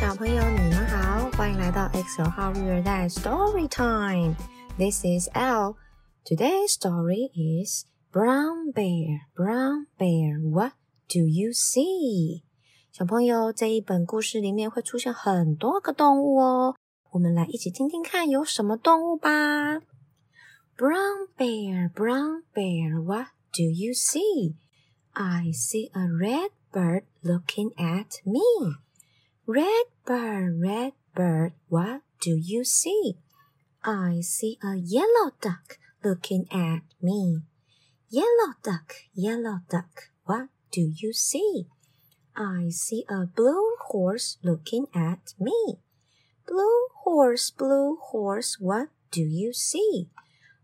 友、小朋友，你们好，欢迎来到 X 号育儿袋 Story Time。This is L. Today's story is Brown Bear. Brown Bear, what do you see? 小朋友，这一本故事里面会出现很多个动物哦。我们来一起听听看有什么动物吧。Brown bear, brown bear, what do you see? I see a red bird looking at me. Red bird, red bird, what do you see? I see a yellow duck looking at me. Yellow duck, yellow duck, what do you see? I see a blue horse looking at me. Blue horse, blue horse, what do you see?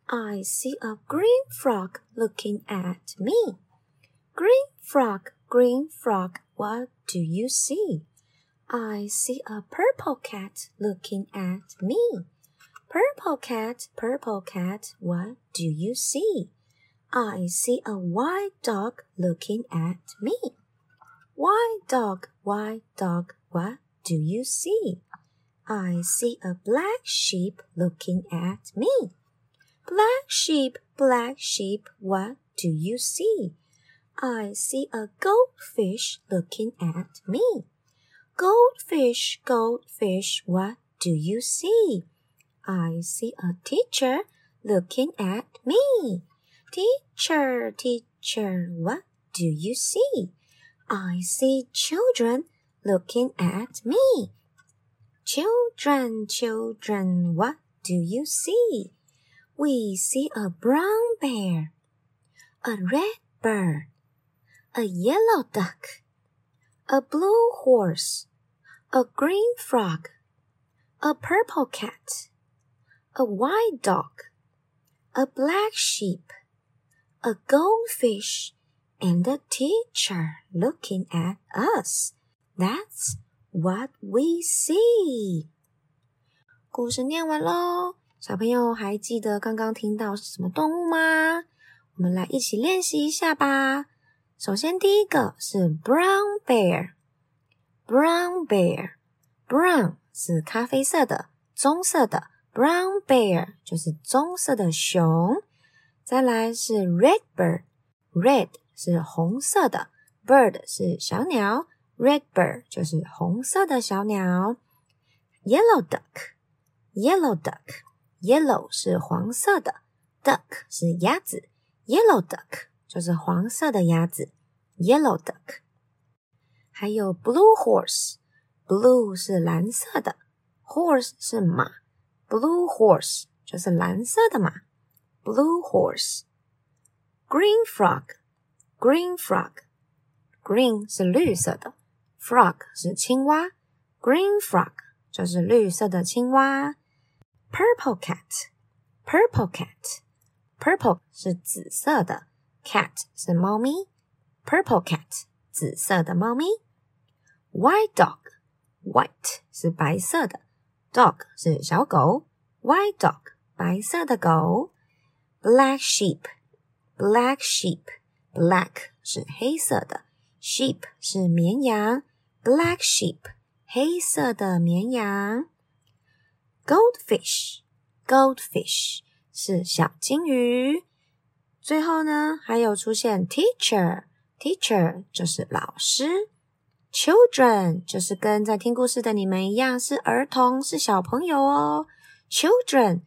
I see a green frog looking at me. Green frog, green frog, what do you see? I see a purple cat looking at me. Purple cat, purple cat, what do you see? I see a white dog looking at me. White dog, white dog, what do you see? I see a black sheep looking at me. Black sheep, black sheep, what do you see? I see a goldfish looking at me. Goldfish, goldfish, what do you see? I see a teacher looking at me. Teacher, teacher, what do you see? I see children looking at me. Children, children, what do you see? We see a brown bear, a red bird, a yellow duck, a blue horse, a green frog, a purple cat, a white dog, a black sheep, a goldfish, and a teacher looking at us. That's what we see. 故事念完喽，小朋友还记得刚刚听到是什么动物吗？我们来一起练习一下吧。 首先，第一个是 brown bear，brown bear，brown 是咖啡色的、棕色的，brown bear 就是棕色的熊。再来是 red bird，red 是红色的，bird 是小鸟，red bird 就是红色的小鸟。yellow duck，yellow duck，yellow 是黄色的，duck 是鸭子，yellow duck。就是黄色的鸭子，yellow duck。还有 blue horse，blue 是蓝色的，horse 是马，blue horse 就是蓝色的马，blue horse。green frog，green frog，green 是绿色的，frog 是青蛙，green frog 就是绿色的青蛙。purple cat，purple cat，purple 是紫色的。Cat 是猫咪，Purple cat 紫色的猫咪。White dog，White 是白色的，Dog 是小狗，White dog 白色的狗。Black sheep，Black sheep，Black 是黑色的，Sheep 是绵羊，Black sheep 黑色的绵羊。Goldfish，Goldfish 是小金鱼。最后呢，还有出现 teacher，teacher 就是老师，children 就是跟在听故事的你们一样，是儿童，是小朋友哦。children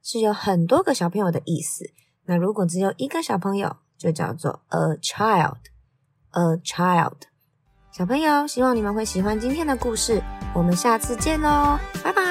是有很多个小朋友的意思。那如果只有一个小朋友，就叫做 a child，a child。小朋友，希望你们会喜欢今天的故事，我们下次见喽，拜拜。